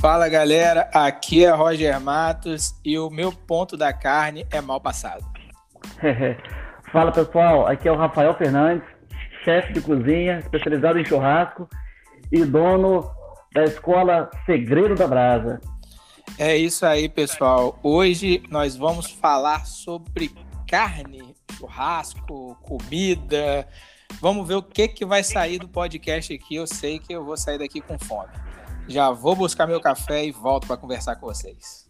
Fala galera, aqui é Roger Matos e o meu ponto da carne é mal passado. Fala pessoal, aqui é o Rafael Fernandes, chefe de cozinha, especializado em churrasco e dono da escola Segredo da Brasa. É isso aí, pessoal. Hoje nós vamos falar sobre carne, churrasco, comida. Vamos ver o que, que vai sair do podcast aqui. Eu sei que eu vou sair daqui com fome. Já vou buscar meu café e volto para conversar com vocês.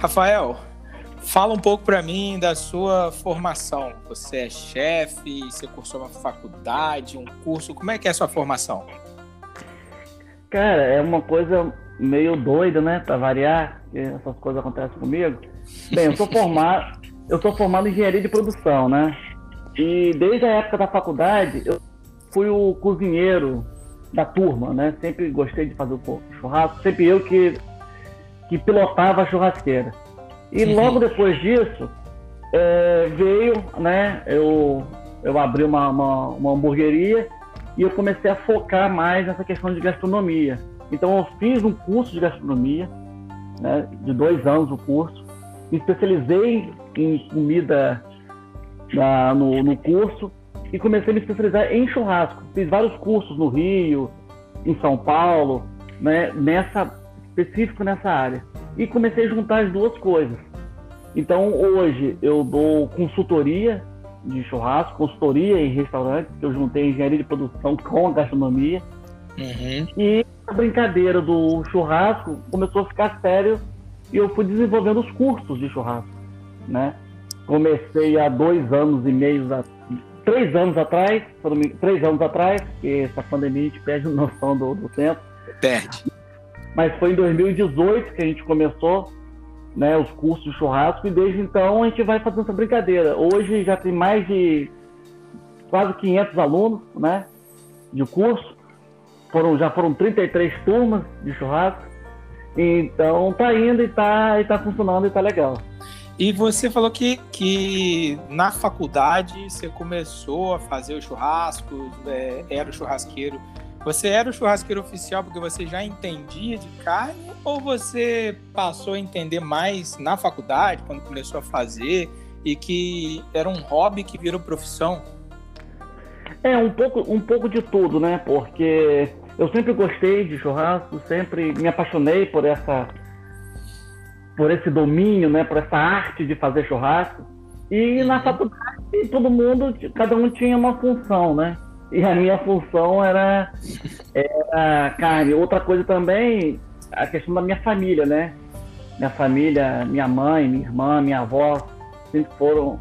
Rafael, fala um pouco para mim da sua formação. Você é chefe, você cursou uma faculdade, um curso. Como é que é a sua formação? Cara, é uma coisa meio doida, né? Para variar, que essas coisas acontecem comigo. Bem, eu sou formado, eu sou formado em engenharia de produção, né? E desde a época da faculdade, eu fui o cozinheiro da turma, né? Sempre gostei de fazer o churrasco, sempre eu que, que pilotava a churrasqueira. E uhum. logo depois disso, é, veio, né? Eu, eu abri uma, uma, uma hamburgueria e eu comecei a focar mais nessa questão de gastronomia. Então eu fiz um curso de gastronomia, né, de dois anos o curso, me especializei em comida na, no, no curso e comecei a me especializar em churrasco. Fiz vários cursos no Rio, em São Paulo, né, nessa específico nessa área. E comecei a juntar as duas coisas. Então hoje eu dou consultoria de churrasco, consultoria em restaurantes, que eu juntei engenharia de produção com a gastronomia. Uhum. E a brincadeira do churrasco começou a ficar sério e eu fui desenvolvendo os cursos de churrasco, né? Comecei há dois anos e meio, três anos atrás, três anos atrás, porque essa pandemia a gente perde noção do, do tempo. Perde. Mas foi em 2018 que a gente começou né, os cursos de churrasco e desde então a gente vai fazendo essa brincadeira. Hoje já tem mais de quase 500 alunos, né, de curso. Foram, já foram 33 turmas de churrasco. Então tá indo e tá, e tá funcionando e tá legal. E você falou que, que na faculdade você começou a fazer o churrasco, é, era o churrasqueiro. Você era o churrasqueiro oficial porque você já entendia de carne ou você passou a entender mais na faculdade, quando começou a fazer, e que era um hobby que virou profissão? É, um pouco, um pouco de tudo, né? Porque eu sempre gostei de churrasco, sempre me apaixonei por essa por esse domínio, né, por essa arte de fazer churrasco. E na uhum. faculdade todo mundo, cada um tinha uma função, né? E a minha função era, era carne. Outra coisa também, a questão da minha família, né? Minha família, minha mãe, minha irmã, minha avó, sempre foram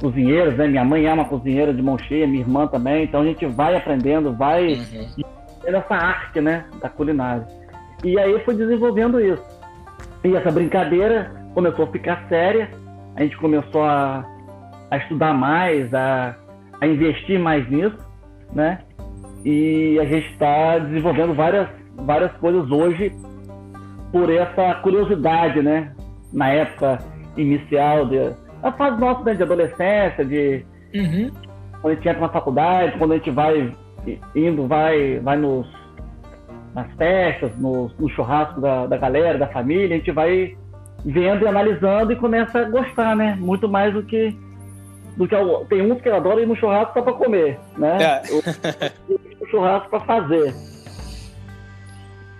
cozinheiros, né? Minha mãe é uma cozinheira de mão cheia, minha irmã também. Então a gente vai aprendendo, vai uhum. essa arte, né? Da culinária. E aí foi desenvolvendo isso. E essa brincadeira começou a ficar séria. A gente começou a, a estudar mais, a, a investir mais nisso né? E a gente está desenvolvendo várias, várias coisas hoje por essa curiosidade, né? Na época inicial, de, na fase nossa né, de adolescência, de uhum. quando a gente entra na faculdade, quando a gente vai indo, vai, vai nos, nas festas, no, no churrasco da, da galera, da família, a gente vai vendo e analisando e começa a gostar, né? Muito mais do que do que tem uns que adoram ir no churrasco só para comer, né? É. O, o churrasco para fazer.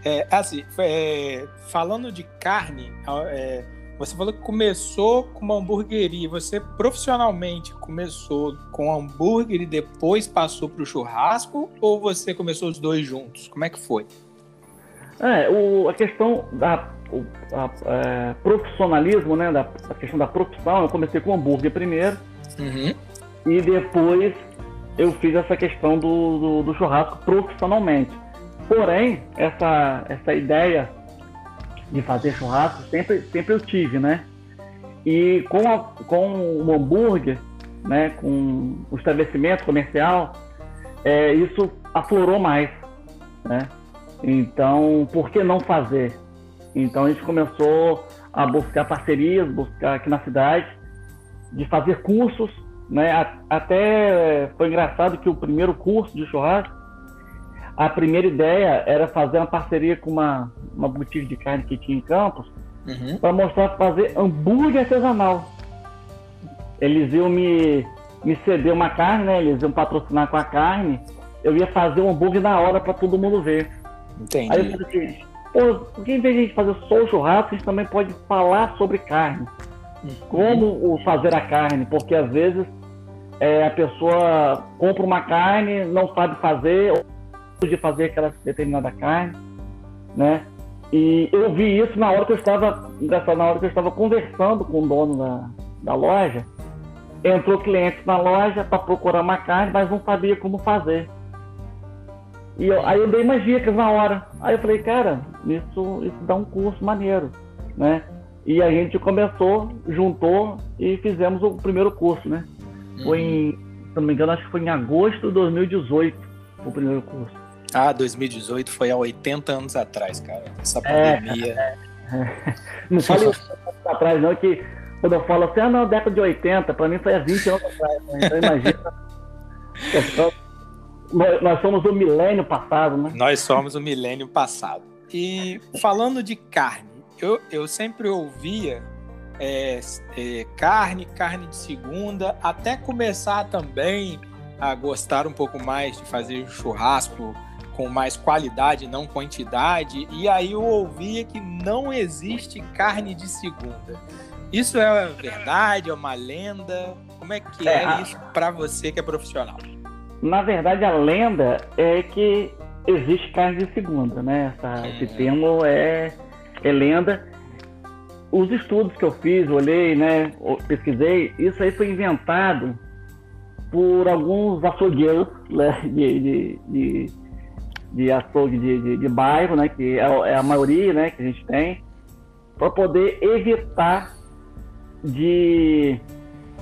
É, assim, é, falando de carne, é, você falou que começou com uma hamburgueria. Você profissionalmente começou com hambúrguer e depois passou para o churrasco? Ou você começou os dois juntos? Como é que foi? É, o, a questão da o a, é, profissionalismo, né, da a questão da profissão, eu comecei com hambúrguer primeiro Uhum. E depois eu fiz essa questão do, do, do, churrasco profissionalmente. Porém, essa, essa ideia de fazer churrasco sempre, sempre eu tive, né? E com, a, com o hambúrguer, né, com o estabelecimento comercial, é, isso aflorou mais, né? Então, por que não fazer? Então a gente começou a buscar parcerias, buscar aqui na cidade de fazer cursos, né? Até foi engraçado que o primeiro curso de churrasco, a primeira ideia era fazer uma parceria com uma, uma boutique de carne que tinha em Campos, uhum. para mostrar fazer hambúrguer artesanal. Eles iam me, me ceder uma carne, né? Eles iam patrocinar com a carne. Eu ia fazer um hambúrguer na hora para todo mundo ver. Entendi. Aí eu falei assim, pô, porque em vez de a gente fazer só o churrasco, a gente também pode falar sobre carne. Uhum. Como fazer a carne, porque às vezes é, a pessoa compra uma carne, não sabe fazer, ou de fazer aquela determinada carne, né? E eu vi isso na hora que eu estava, na hora que eu estava conversando com o dono da, da loja. Entrou cliente na loja para procurar uma carne, mas não sabia como fazer. E eu, aí eu dei umas dicas na hora. Aí eu falei, cara, isso, isso dá um curso maneiro, né? E a gente começou, juntou e fizemos o primeiro curso, né? Foi em, se não me engano, acho que foi em agosto de 2018 o primeiro curso. Ah, 2018 foi há 80 anos atrás, cara. Essa é, pandemia. É, é. Não fale atrás, não, que quando eu falo assim, ah, não, década de 80, para mim foi há 20 anos atrás. Né? Então imagina. nós somos o milênio passado, né? Nós somos o milênio passado. E falando de carne, eu, eu sempre ouvia é, é, carne, carne de segunda, até começar também a gostar um pouco mais de fazer churrasco com mais qualidade, não quantidade. E aí eu ouvia que não existe carne de segunda. Isso é verdade? É uma lenda? Como é que é, é isso para você que é profissional? Na verdade, a lenda é que existe carne de segunda, né? Essa, esse termo é, é lenda. Os estudos que eu fiz, olhei, né, pesquisei, isso aí foi inventado por alguns açougueiros né, de, de, de, de açougue de, de, de, bairro, né, que é, é, a maioria né, que a gente tem, para poder evitar de.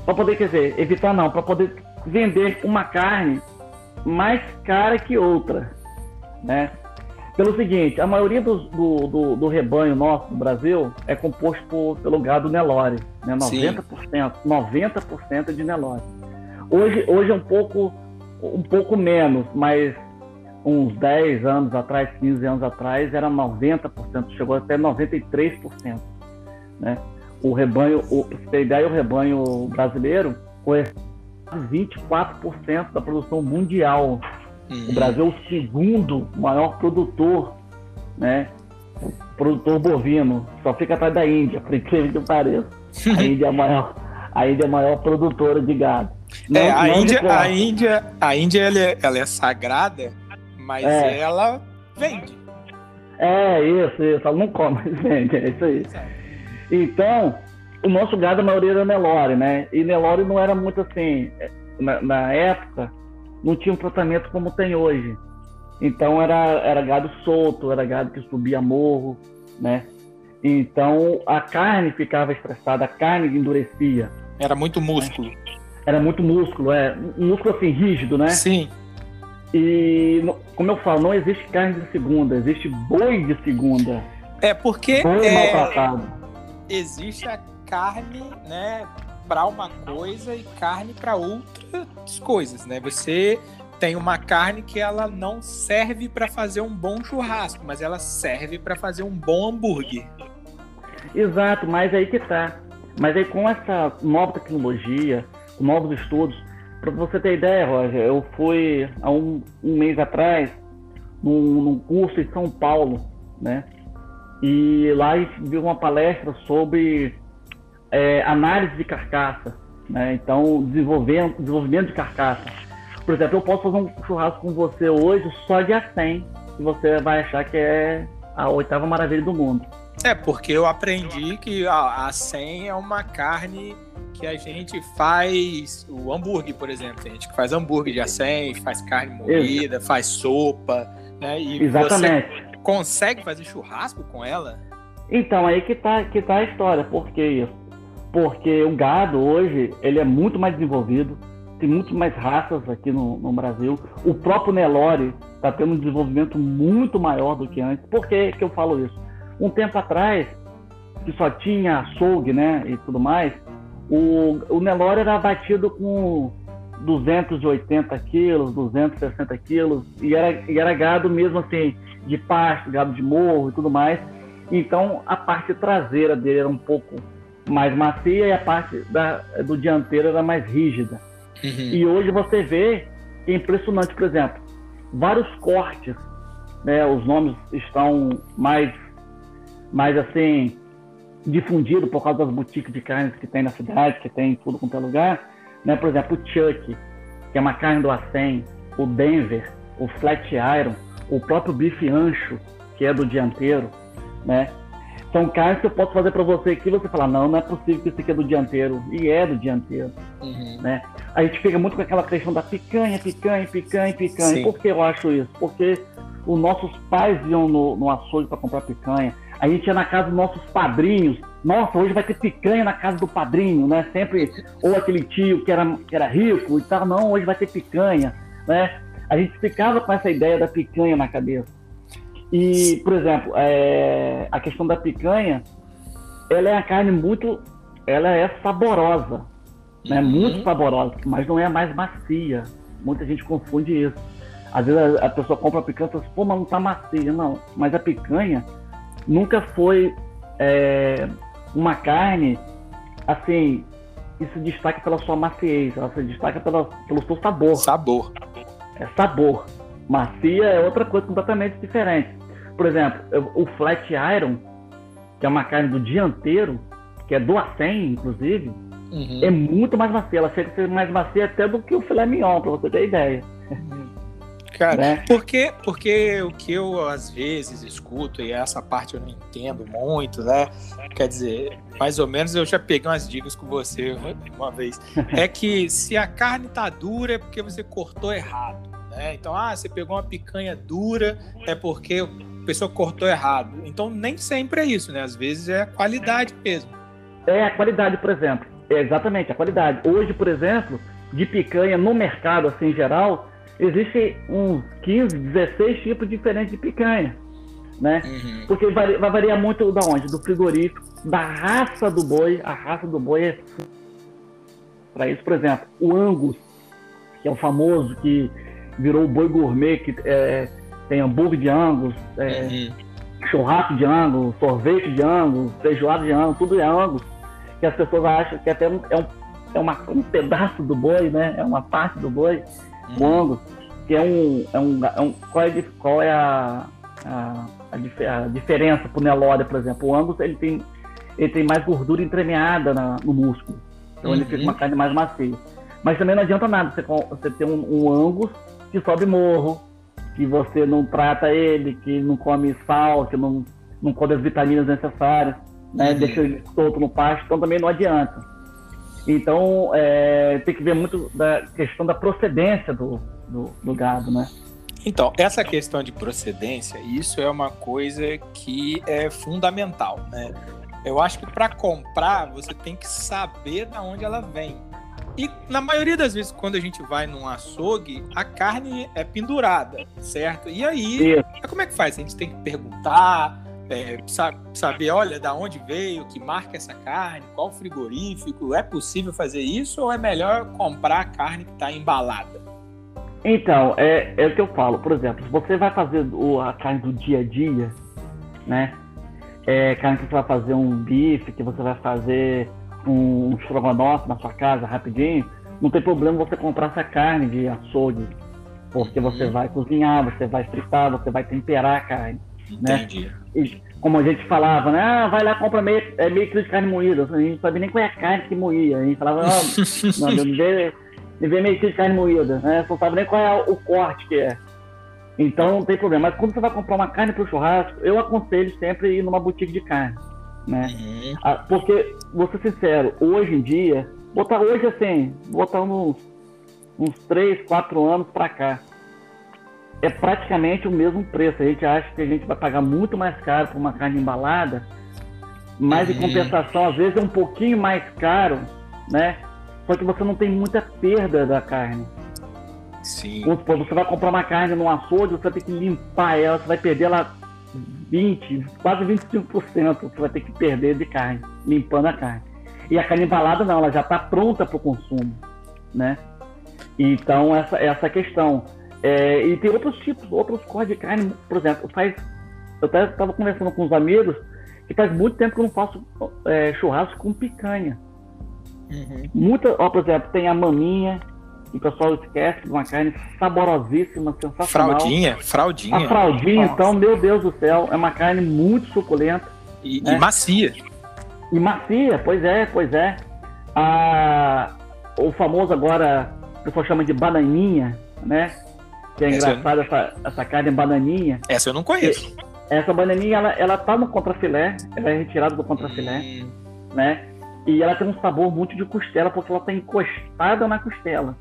Para poder, quer dizer, evitar não, para poder vender uma carne mais cara que outra. Né? Pelo seguinte, a maioria do, do, do, do rebanho nosso do Brasil é composto por, pelo gado Nelore, né? 90%, Sim. 90% de Nelore. Hoje, hoje é um pouco, um pouco menos, mas uns 10 anos atrás, 15 anos atrás, era 90%, chegou até 93%. Né? O rebanho, o, pra você ter ideia, o rebanho brasileiro foi 24% da produção mundial. Uhum. O Brasil é o segundo maior produtor, né? Produtor bovino. Só fica atrás da Índia, por incrível que pareça. A Índia é a maior, a Índia é a maior produtora de gado. Não, é, a, Índia, a Índia, a Índia ela é, ela é sagrada, mas é. ela vende. É, isso, isso. Ela não come, mas vende, é isso aí. Então, o nosso gado, a maioria era Nelore, né? E Nelore não era muito assim, na, na, época, não tinha um tratamento como tem hoje. Então era, era gado solto, era gado que subia morro, né? Então a carne ficava estressada, a carne endurecia. Era muito músculo. Era muito músculo, é. Um músculo assim, rígido, né? Sim. E, como eu falo, não existe carne de segunda, existe boi de segunda. É porque. Boi é... maltratado. Existe a carne, né, para uma coisa e carne para outras coisas, né? Você tem uma carne que ela não serve para fazer um bom churrasco, mas ela serve para fazer um bom hambúrguer. Exato, mas aí que tá. Mas aí com essa nova tecnologia, novos estudos, para você ter ideia, Roger, eu fui há um, um mês atrás num, num curso em São Paulo, né? E lá a gente viu uma palestra sobre é, análise de carcaça, né? Então, desenvolvimento, desenvolvimento de carcaça. Por exemplo, eu posso fazer um churrasco com você hoje só de A100, e você vai achar que é a oitava maravilha do mundo. É, porque eu aprendi que a, a 100 é uma carne que a gente faz o hambúrguer, por exemplo. Tem gente que faz hambúrguer de A100, faz carne moída, Isso. faz sopa, né? E Exatamente. você consegue fazer churrasco com ela? Então, aí que tá, que tá a história. Por que isso? Porque o gado hoje ele é muito mais desenvolvido, tem muito mais raças aqui no, no Brasil. O próprio Nelore está tendo um desenvolvimento muito maior do que antes. Por que, que eu falo isso? Um tempo atrás, que só tinha açougue né, e tudo mais, o, o Nelore era batido com 280 quilos, 260 quilos, e era, e era gado mesmo assim, de pasto, gado de morro e tudo mais. Então a parte traseira dele era um pouco mais macia e a parte da, do dianteiro era mais rígida. Uhum. E hoje você vê que é impressionante, por exemplo, vários cortes, né, os nomes estão mais, mais assim, difundidos por causa das boutiques de carnes que tem na cidade, que tem em tudo quanto é lugar. Né? Por exemplo, o Chuck, que é uma carne do Acém, o Denver, o Flat Iron, o próprio bife ancho, que é do dianteiro, né? São carnes que eu posso fazer para você aqui você falar, não, não é possível que isso aqui é do dianteiro. E é do dianteiro. Uhum. Né? A gente fica muito com aquela questão da picanha, picanha, picanha, picanha. Sim. Por que eu acho isso? Porque os nossos pais iam no, no açougue para comprar picanha. A gente ia na casa dos nossos padrinhos. Nossa, hoje vai ter picanha na casa do padrinho, né? Sempre, ou aquele tio que era, que era rico e tal, não, hoje vai ter picanha, né? A gente ficava com essa ideia da picanha na cabeça. E, por exemplo, é, a questão da picanha, ela é a carne muito, ela é saborosa, né? Uhum. Muito saborosa, mas não é a mais macia. Muita gente confunde isso. Às vezes a, a pessoa compra a picanha e fala assim, pô, mas não tá macia. Não, mas a picanha nunca foi é, uma carne, assim, que se destaca pela sua maciez, ela se destaca pela, pelo seu sabor. Sabor. É sabor. Macia é outra coisa completamente diferente. Por exemplo, o flat iron, que é uma carne do dianteiro, que é do acém, inclusive, uhum. é muito mais macia. Ela chega a ser mais macia até do que o filé mignon, para você ter ideia. Cara, né? porque, porque o que eu às vezes escuto, e essa parte eu não entendo muito, né? Quer dizer, mais ou menos eu já peguei umas dicas com você uma vez. É que se a carne tá dura é porque você cortou errado. Né? Então, ah, você pegou uma picanha dura, é porque a pessoa cortou errado. Então, nem sempre é isso, né? Às vezes é a qualidade mesmo. É a qualidade, por exemplo. É exatamente, a qualidade. Hoje, por exemplo, de picanha no mercado, assim, em geral, existe uns 15, 16 tipos diferentes de picanha. Né? Uhum. Porque vai, vai, variar muito da onde? Do frigorífico, da raça do boi. A raça do boi é para isso, por exemplo, o Angus, que é o famoso que virou o boi gourmet, que é, tem hambúrguer de Angus, é, uhum. churrasco de Angus, sorvete de Angus, feijoada de Angus, tudo é Angus. Que as pessoas acham que até é, um, é uma, um pedaço do boi, né? É uma parte do boi, uhum. o Angus, que é um. É um, é um qual, é, qual é a, a, a, a diferença pro Nelore, por exemplo? O Angus ele tem, ele tem mais gordura entremeada na, no músculo. Então uhum. ele fica uma carne mais macia. Mas também não adianta nada você, você ter um, um Angus que sobe morro, que você não trata ele, que não come sal, que não, não come as vitaminas necessárias, né? Uhum. Deixa ele solto no pasto, então também não adianta. Então, é, tem que ver muito da questão da procedência do, do, do, gado, né? Então, essa questão de procedência, isso é uma coisa que é fundamental, né? Eu acho que para comprar, você tem que saber de onde ela vem. E na maioria das vezes, quando a gente vai num açougue, a carne é pendurada, certo? E aí, como é que faz? A gente tem que perguntar, é, saber, olha, da onde veio, que marca essa carne, qual frigorífico, é possível fazer isso ou é melhor comprar a carne que está embalada? Então, é, é o que eu falo, por exemplo, se você vai fazer o, a carne do dia a dia, né? É, carne que você vai fazer um bife, que você vai fazer um estrogonofe na sua casa rapidinho, não tem problema você comprar essa carne de açougue, porque você vai cozinhar, você vai fritar, você vai temperar a carne, né? Entendi. né? E, como a gente falava, né? Ah, vai lá, compra meio, é, meio quilo de carne moída. A gente não sabia nem qual é a carne que moía. A gente falava, oh, não, me vê, me vê meio quilo de carne moída, né? Não sabe nem qual é o corte que é. Então não tem problema. Mas quando você vai comprar uma carne para o churrasco, eu aconselho sempre ir numa boutique de carne né? Uhum. Ah, porque, vou ser sincero, hoje em dia, botar hoje assim, botar uns, uns 3, 4 anos para cá, é praticamente o mesmo preço. A gente acha que a gente vai pagar muito mais caro por uma carne embalada, mas uhum. em compensação, às vezes é um pouquinho mais caro, né? Só que você não tem muita perda da carne. Sim. Vamos supor, você vai comprar uma carne no açougue, você vai ter que limpar ela, você vai perder ela 20, quase 25% você vai ter que perder de carne, limpando a carne. E a carne embalada não, ela já está pronta para o consumo, né? Então, essa, essa questão. É, e tem outros tipos, outros cortes de carne, por exemplo, faz, eu estava conversando com os amigos que faz muito tempo que eu não faço é, churrasco com picanha. Uhum. Muita, ó, por exemplo, tem a maminha, o pessoal esquece de uma carne saborosíssima, sensacional. Fraldinha, fraldinha. A fraldinha, Nossa. então, meu Deus do céu, é uma carne muito suculenta. E, né? e macia. E macia, pois é, pois é. A, o famoso agora, o pessoal chama de bananinha, né? Que é engraçado essa, essa carne bananinha. Essa eu não conheço. Essa bananinha, ela, ela tá no contrafilé, ela é retirada do contrafilé, hum. né? E ela tem um sabor muito de costela, porque ela tá encostada na costela.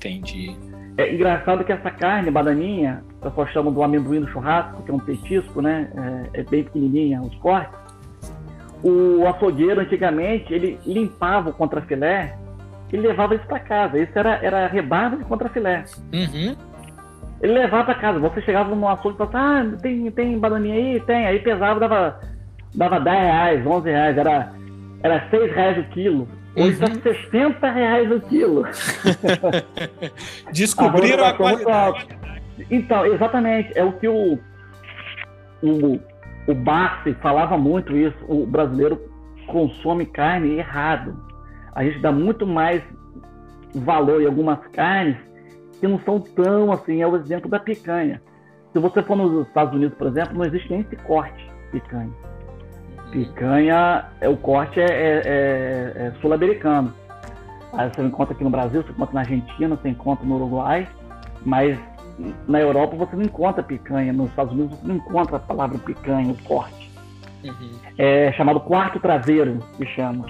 Entendi. É engraçado que essa carne, bananinha, o pessoal chama do amendoim no churrasco, que é um petisco, né? É, é bem pequenininha os cortes. O açougueiro, antigamente, ele limpava o contrafilé e levava isso para casa. Isso era, era rebarba de contrafilé. Uhum. Ele levava para casa. Você chegava no açougue e falava, ah, tem, tem bananinha aí? Tem. Aí pesava, dava, dava 10 reais, 11 reais. Era, era 6 reais o quilo. Hoje está uhum. 60 reais o quilo. Descobriram a, a qualidade. Então, exatamente. É o que o, o, o Barsi falava muito isso. O brasileiro consome carne errado. A gente dá muito mais valor em algumas carnes que não são tão assim. É o exemplo da picanha. Se você for nos Estados Unidos, por exemplo, não existe nem esse corte picanha. Picanha, é, o corte é, é, é, é sul-americano. Aí você encontra aqui no Brasil, você encontra na Argentina, você encontra no Uruguai, mas na Europa você não encontra picanha, nos Estados Unidos você não encontra a palavra picanha, o corte. Uhum. É chamado quarto traseiro, que chama.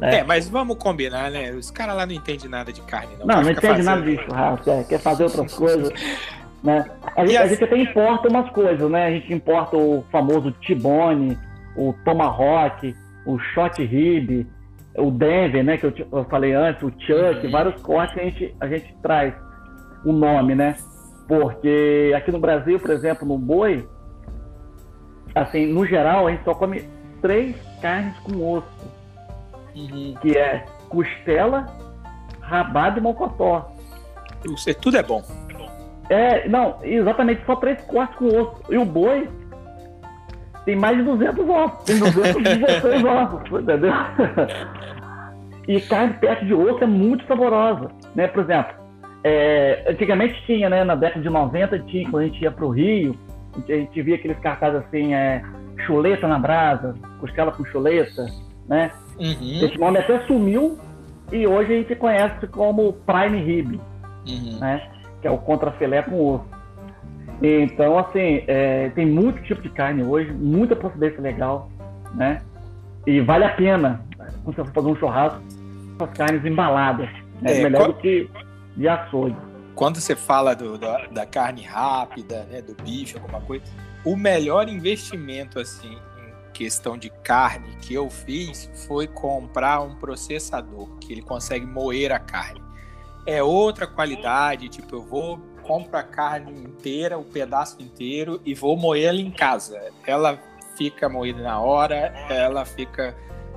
É. é, mas vamos combinar, né? Os caras lá não entendem nada de carne, não. Não, não entende nada de churrasco, é, quer fazer outras coisas. Né? A, gente, a gente até importa umas coisas, né? A gente importa o famoso Tibone, o Tomahawk, o Shot Rib, o Denver, né, que eu, eu falei antes, o Chuck, uhum. vários cortes que a gente, a gente traz o nome, né? Porque aqui no Brasil, por exemplo, no boi, assim, no geral, a gente só come três carnes com osso, uhum. que é costela, rabado e mocotó. Isso, tudo é bom. É, não, exatamente, só três cortes com osso. E o boi, tem mais de 200 ossos, tem 216 ossos, entendeu? E carne perto de osso é muito saborosa, né? Por exemplo, é, antigamente tinha, né? Na década de 90 tinha, quando a gente ia para o Rio, a gente via aqueles cartazes assim, é, chuleta na brasa, costela com chuleta, né? Uhum. Esse nome até sumiu e hoje a gente conhece como prime rib, uhum. né? Que é o contrafilé com osso. Então, assim, é, tem muito tipo de carne hoje, muita procedência legal, né? E vale a pena, quando você for fazer um churrasco, as carnes embaladas. É, é melhor qual... do que de açougue. Quando você fala do, da, da, carne rápida, né, do bife, alguma coisa, o melhor investimento, assim, em questão de carne que eu fiz foi comprar um processador, que ele consegue moer a carne. É outra qualidade, tipo, eu vou compro a carne inteira, o pedaço inteiro e vou moer ela em casa. Ela fica moída na hora, ela fica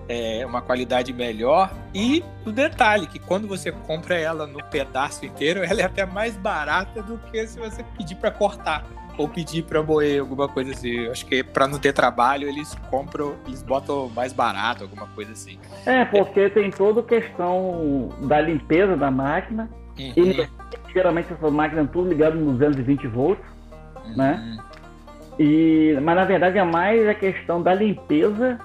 é, uma qualidade melhor. E o detalhe, que quando você compra ela no pedaço inteiro, ela é até mais barata do que se você pedir para cortar ou pedir para moer alguma coisa assim. Eu acho que para não ter trabalho, eles compram, eles botam mais barato, alguma coisa assim. É, porque tem toda a questão da limpeza da máquina. Uhum. E geralmente essas máquinas tudo ligado no 220 volts, uhum. né? E, mas na verdade é mais a questão da limpeza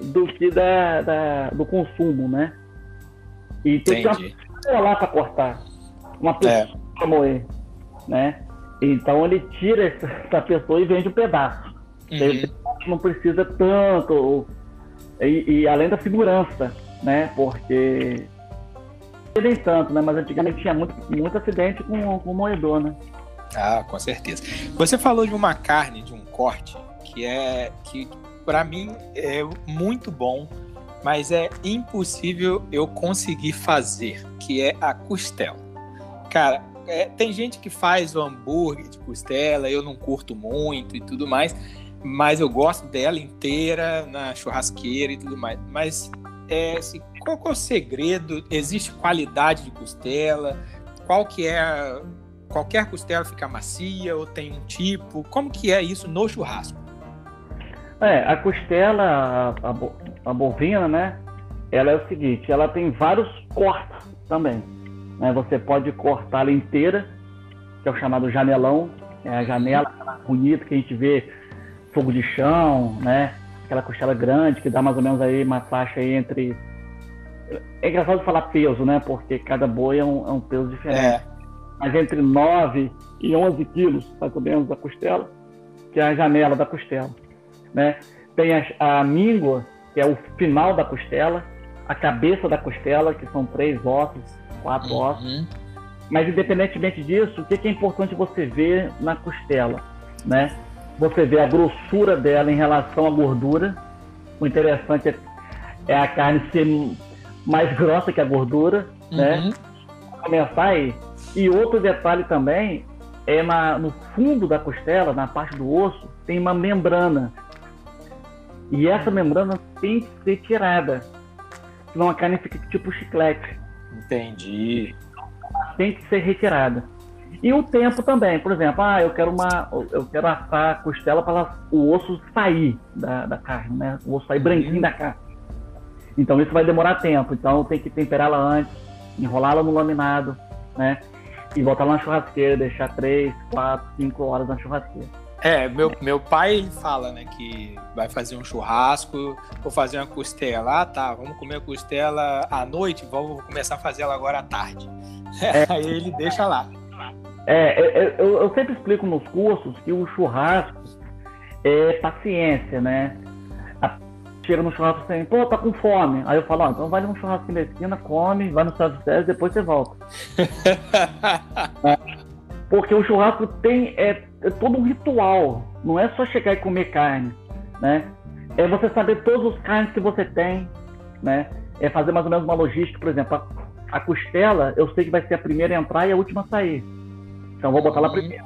do que da, da do consumo, né? E tem Entendi. que uma pessoa lá para cortar, uma pessoa é. para moer, né? Então ele tira essa pessoa e vende um pedaço. Uhum. Ele não precisa tanto e, e além da segurança, né? Porque nem tanto, né? Mas antigamente tinha muito, muito acidente com, com moedor, né? Ah, com certeza. Você falou de uma carne, de um corte, que é que para mim é muito bom, mas é impossível eu conseguir fazer, que é a costela. Cara, é, tem gente que faz o hambúrguer de costela, eu não curto muito e tudo mais, mas eu gosto dela inteira na churrasqueira e tudo mais. Mas é se, qual é o segredo? Existe qualidade de costela? Qual que é qualquer costela fica macia ou tem um tipo? Como que é isso no churrasco? É, a costela, a, a, a bovina, né? Ela é o seguinte, ela tem vários cortes também. Né? Você pode cortar ela inteira, que é o chamado janelão, é a janela bonita que a gente vê fogo de chão, né? Aquela costela grande que dá mais ou menos aí uma faixa aí entre. É engraçado falar peso, né? Porque cada boi é um, é um peso diferente. É. Mas entre 9 e 11 quilos, mais ou menos, da costela, que é a janela da costela, né? Tem a, a míngua, que é o final da costela, a cabeça da costela, que são três ossos, quatro uhum. ossos. Mas independentemente disso, o que é importante você ver na costela, né? Você vê a grossura dela em relação à gordura. O interessante é, é a carne ser mais grossa que a gordura, né? uhum. né? Começar aí. E outro detalhe também é na, no fundo da costela, na parte do osso, tem uma membrana. E essa membrana tem que ser tirada senão a carne fica tipo chiclete. Entendi. Tem que ser retirada. E o tempo também, por exemplo, ah, eu quero uma, eu quero assar a costela para o osso sair da, da carne, né? O osso sair branquinho uhum. da carne. Então isso vai demorar tempo. Então tem que temperá-la antes, enrolá-la no laminado, né? E botar lá na churrasqueira, deixar 3, 4, 5 horas na churrasqueira. É, meu, meu pai fala, né, que vai fazer um churrasco, vou fazer uma costela. Ah, tá, vamos comer a costela à noite, vamos começar a fazer ela agora à tarde. É. Aí ele deixa lá. É, é, eu, eu, sempre explico nos cursos que o churrasco é paciência, né? Chega no churrasco assim, pô, tá com fome. Aí eu falo, ó, então vai num churrasco na esquina, come, vai no self-service, depois você volta. é, porque o churrasco tem é, é todo um ritual. Não é só chegar e comer carne, né? É você saber todos os carnes que você tem, né? É fazer mais ou menos uma logística, por exemplo, a, a costela, eu sei que vai ser a primeira a entrar e a última a sair. Então vou botar lá uhum. primeiro,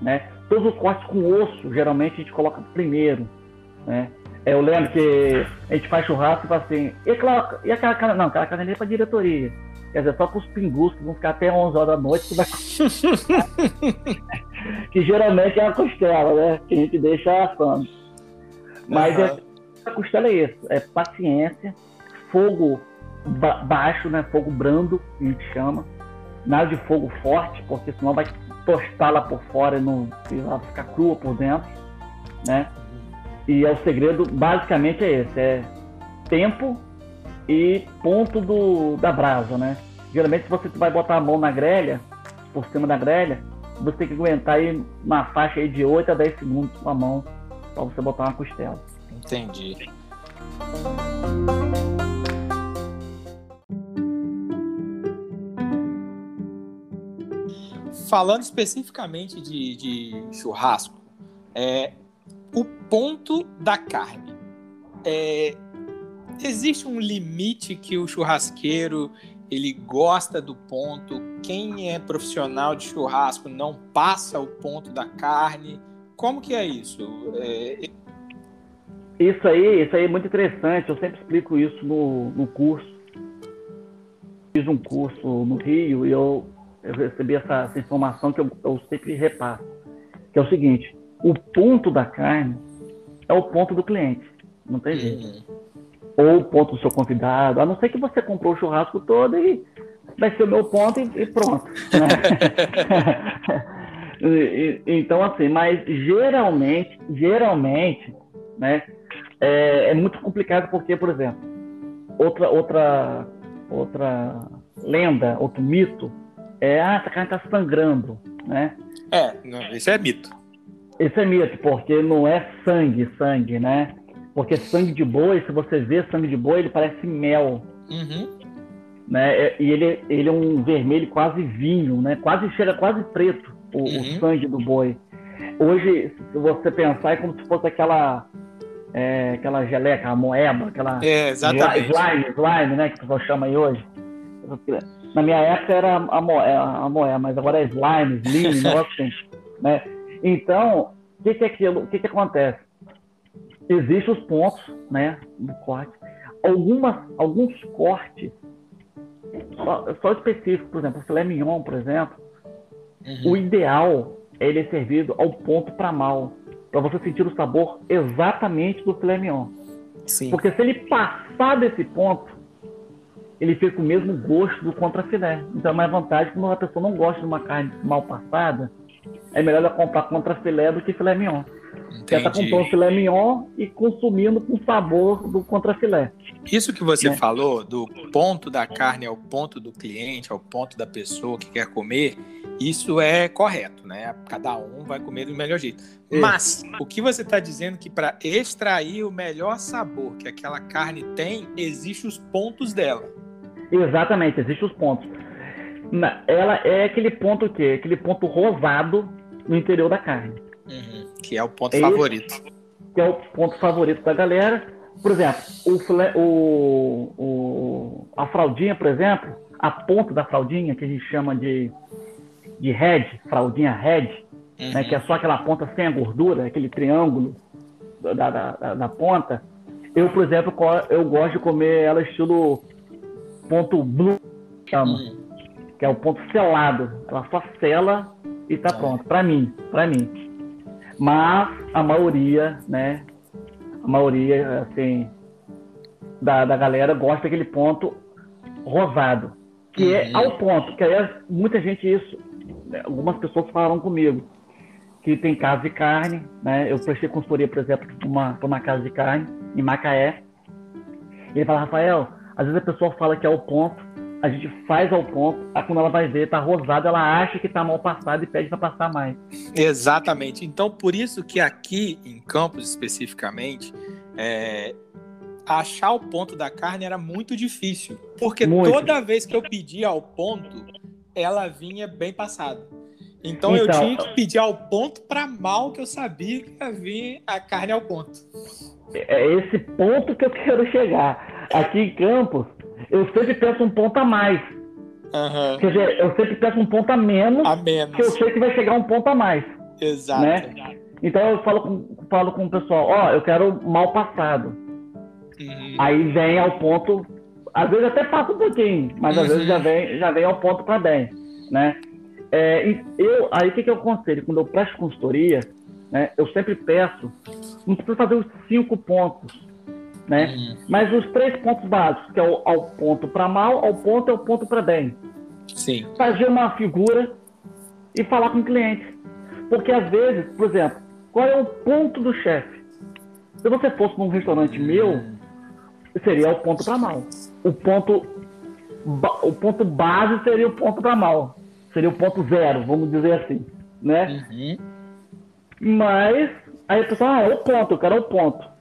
né? Todos os cortes com osso, geralmente a gente coloca primeiro, né? Eu lembro que a gente faz churrasco e fala assim, e, aquela, e aquela carne, não, aquela ali é pra diretoria. Quer dizer, só para os pingus que vão ficar até 11 horas da noite. Que, vai... que geralmente é a costela, né? Que a gente deixa assando. Mas uhum. é, a costela é isso: é paciência, fogo ba baixo, né? Fogo brando, que a gente chama. Nada de fogo forte, porque senão vai tostar lá por fora e, não, e vai ficar crua por dentro, né? E é o segredo, basicamente, é esse: é tempo e ponto do, da brasa, né? Geralmente, se você vai botar a mão na grelha, por cima da grelha, você tem que aguentar aí uma faixa aí de 8 a 10 segundos com a mão para você botar uma costela. Entendi. Falando especificamente de, de churrasco, é, o ponto da carne. É, existe um limite que o churrasqueiro ele gosta do ponto. Quem é profissional de churrasco não passa o ponto da carne. Como que é isso? É... Isso aí, isso aí é muito interessante. Eu sempre explico isso no, no curso. Fiz um curso no Rio e eu, eu recebi essa, essa informação que eu, eu sempre repasso. Que é o seguinte: o ponto da carne é o ponto do cliente. Não tem jeito. Uhum ou o ponto do seu convidado, a não ser que você comprou o churrasco todo e vai ser o meu ponto e, e pronto. Né? e, então, assim, mas geralmente, geralmente, né, é, é, muito complicado porque, por exemplo, outra, outra, outra lenda, outro mito é, ah, essa carne está sangrando, né? É, não, isso é mito. Isso é mito, porque não é sangue, sangue, né? Porque sangue de boi, se você vê sangue de boi, ele parece mel. Uhum. Né? É, e ele, ele é um vermelho quase vinho, né? Quase chega quase preto o, uhum. o sangue do boi. Hoje, se você pensar, é como se fosse aquela é, aquela geleca, a moeba, aquela é, exatamente. slime, slime, né? Que o pessoal chama aí hoje. Na minha época era a, moeba, a moeba mas agora é slime, slim, assim, né? Então, o que, que é aquilo? O que, que acontece? Existem os pontos, né, do corte. algumas, alguns cortes, só, só específicos, por exemplo, o filé mignon, por exemplo, uhum. o ideal é ele servido ao ponto para mal, para você sentir o sabor exatamente do filé mignon. Sim. Porque se ele passar desse ponto, ele fica com o mesmo gosto do contrafilé. Então é mais vantagem quando a pessoa não gosta de uma carne mal passada, é melhor ela comprar contrafilé do que filé mignon. Você está comprando filé mignon e consumindo com sabor do contrafilé. Isso que você né? falou, do ponto da carne ao ponto do cliente, ao ponto da pessoa que quer comer, isso é correto, né? Cada um vai comer do melhor jeito. Mas o que você está dizendo é que para extrair o melhor sabor que aquela carne tem, existem os pontos dela. Exatamente, existem os pontos. Ela é aquele ponto o quê? Aquele ponto rosado no interior da carne. Uhum, que é o ponto é favorito. Esse, que é o ponto favorito da galera. Por exemplo, o, o, o, a fraldinha, por exemplo, a ponta da fraldinha, que a gente chama de, de head, fraldinha head, uhum. né, que é só aquela ponta sem a gordura, aquele triângulo da, da, da, da ponta. Eu, por exemplo, eu gosto de comer ela estilo ponto blue, chama, uhum. Que é o ponto selado. Ela só sela e tá é. pronto. Para mim, para mim. Mas a maioria, né? A maioria, assim, da, da galera gosta daquele ponto rosado, que é uhum. é ao ponto, que aí muita gente isso, né, algumas pessoas falaram comigo que tem casa de carne, né? Eu prestei consultoria, por exemplo, para uma, uma casa de carne em Macaé. E ele fala, Rafael, às vezes a pessoa fala que é o ponto, a gente faz ao ponto, aí quando ela vai ver, tá rosado, ela acha que tá mal passado e pede para passar mais. Exatamente. Então, por isso que aqui em Campos especificamente, é, achar o ponto da carne era muito difícil, porque muito. toda vez que eu pedia ao ponto, ela vinha bem passada. Então, então eu tinha que pedir ao ponto para mal que eu sabia que ia vir a carne ao ponto. É esse ponto que eu quero chegar. Aqui em Campos, eu sempre peço um ponto a mais. Uhum. Quer dizer, eu sempre peço um ponto a menos, a menos, que eu sei que vai chegar um ponto a mais. Exato. Né? Então eu falo com, falo com o pessoal, ó, oh, eu quero mal passado. Uhum. Aí vem ao ponto, às vezes até passa um pouquinho, mas às vezes já uhum. vem, já vem ao ponto para bem, né? É, eu, aí o que, que eu aconselho? Quando eu presto consultoria, né, eu sempre peço, não precisa fazer os cinco pontos, né? Uhum. Mas os três pontos básicos, que é o ao ponto para mal, ao ponto é o ponto para bem. Sim. Fazer uma figura e falar com o cliente. Porque às vezes, por exemplo, qual é o ponto do chefe? Se você fosse num restaurante uhum. meu, seria o ponto para mal. O ponto o ponto base seria o ponto para mal. Seria o ponto zero, vamos dizer assim, né? Uhum. Mas aí a pessoa, ah, é o ponto, eu quero o ponto.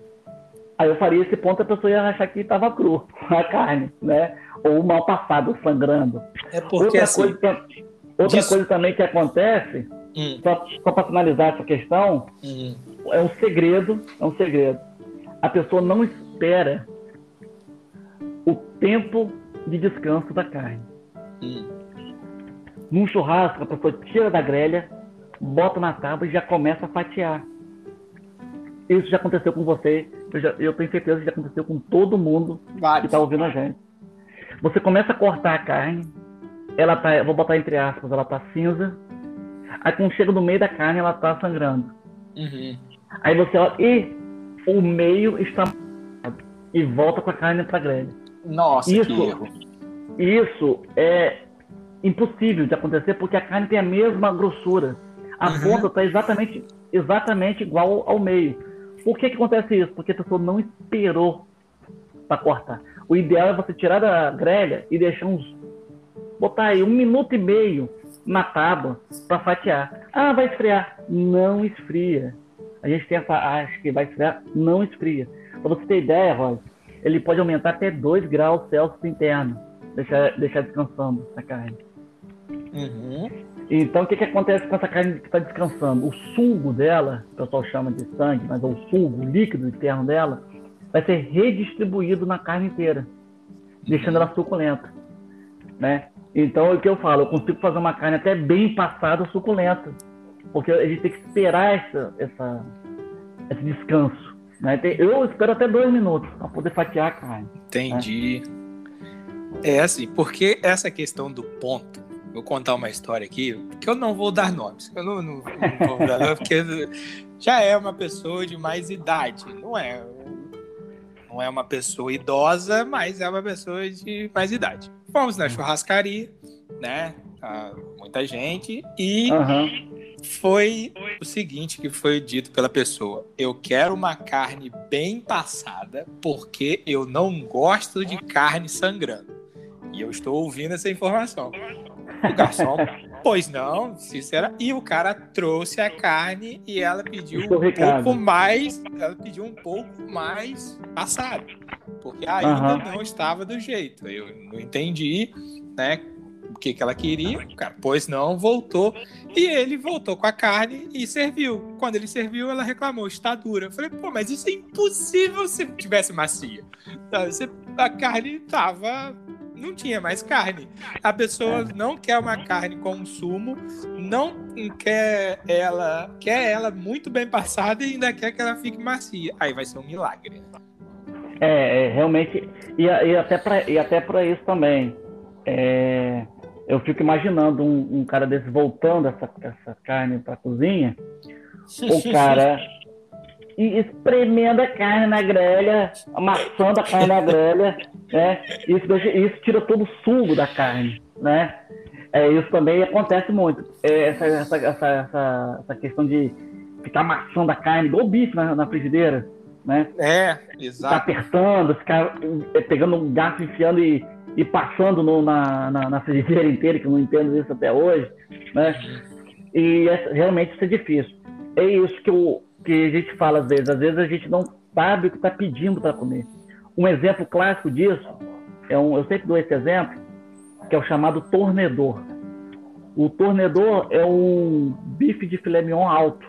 Aí eu faria esse ponto, a pessoa ia achar que estava cru a carne, né? Ou mal passado, sangrando. É porque outra assim, coisa, outra disso... coisa também que acontece, hum. só, só para finalizar essa questão, hum. é um segredo, é um segredo. A pessoa não espera o tempo de descanso da carne. Hum. Num churrasco, a pessoa tira da grelha, bota na tábua e já começa a fatiar. Isso já aconteceu com você eu, já, eu tenho certeza que já aconteceu com todo mundo Vários. que está ouvindo a gente. Você começa a cortar a carne, ela tá, vou botar entre aspas, ela tá cinza. Aí quando chega no meio da carne, ela tá sangrando. Uhum. Aí você olha, e o meio está e volta com a carne para grelha. Nossa, isso, isso é impossível de acontecer porque a carne tem a mesma grossura. A uhum. ponta está exatamente, exatamente igual ao meio. Por que, que acontece isso? Porque a pessoa não esperou para cortar. O ideal é você tirar da grelha e deixar uns. botar aí um minuto e meio na tábua para fatiar. Ah, vai esfriar. Não esfria. A gente tem essa acha que vai esfriar, não esfria. Para você ter ideia, Roy, ele pode aumentar até 2 graus Celsius interno. Deixar, deixar descansando a carne. Uhum. Então, o que, que acontece com essa carne que está descansando? O sugo dela, o pessoal chama de sangue, mas é o sugo, o líquido interno dela, vai ser redistribuído na carne inteira, deixando ela suculenta. Né? Então, é o que eu falo, eu consigo fazer uma carne até bem passada, suculenta, porque a gente tem que esperar essa, essa, esse descanso. Né? Eu espero até dois minutos para poder fatiar a carne. Entendi. Né? É assim, porque essa questão do ponto, vou contar uma história aqui, que eu não vou dar nomes. Eu não, não, não vou dar nomes, porque já é uma pessoa de mais idade, não é? Não é uma pessoa idosa, mas é uma pessoa de mais idade. Fomos na churrascaria, né? Ah, muita gente, e uhum. foi o seguinte que foi dito pela pessoa: eu quero uma carne bem passada, porque eu não gosto de carne sangrando. E eu estou ouvindo essa informação. O garçom, pois não, sincera. E o cara trouxe a carne e ela pediu um Ricardo. pouco mais. Ela pediu um pouco mais passado. Porque ainda uhum. não estava do jeito. Eu não entendi, né? O que, que ela queria, o cara, pois não, voltou. E ele voltou com a carne e serviu. Quando ele serviu, ela reclamou, está dura. Eu falei, pô, mas isso é impossível se tivesse macia. A carne estava não tinha mais carne. A pessoa é. não quer uma carne com sumo, não quer ela, quer ela muito bem passada e ainda quer que ela fique macia. Aí vai ser um milagre. É, é realmente, e, e até para e até para isso também. É, eu fico imaginando um, um, cara desse voltando essa, essa carne para cozinha. O cara e espremendo a carne na grelha, amassando a carne na grelha, né? Isso, isso tira todo o sumo da carne, né? É, isso também acontece muito. É, essa, essa, essa, essa, questão de ficar amassando a carne, igual o bife na, na frigideira, né? É, exato. Ficar apertando, ficar é, pegando um garfo, enfiando e, e passando no, na, na, na, frigideira inteira, que eu não entendo isso até hoje, né? E é, realmente isso é difícil. É isso que eu, que a gente fala às vezes. Às vezes a gente não sabe o que está pedindo para comer. Um exemplo clássico disso, é um, eu sempre dou esse exemplo, que é o chamado tornedor. O tornedor é um bife de filé mignon alto.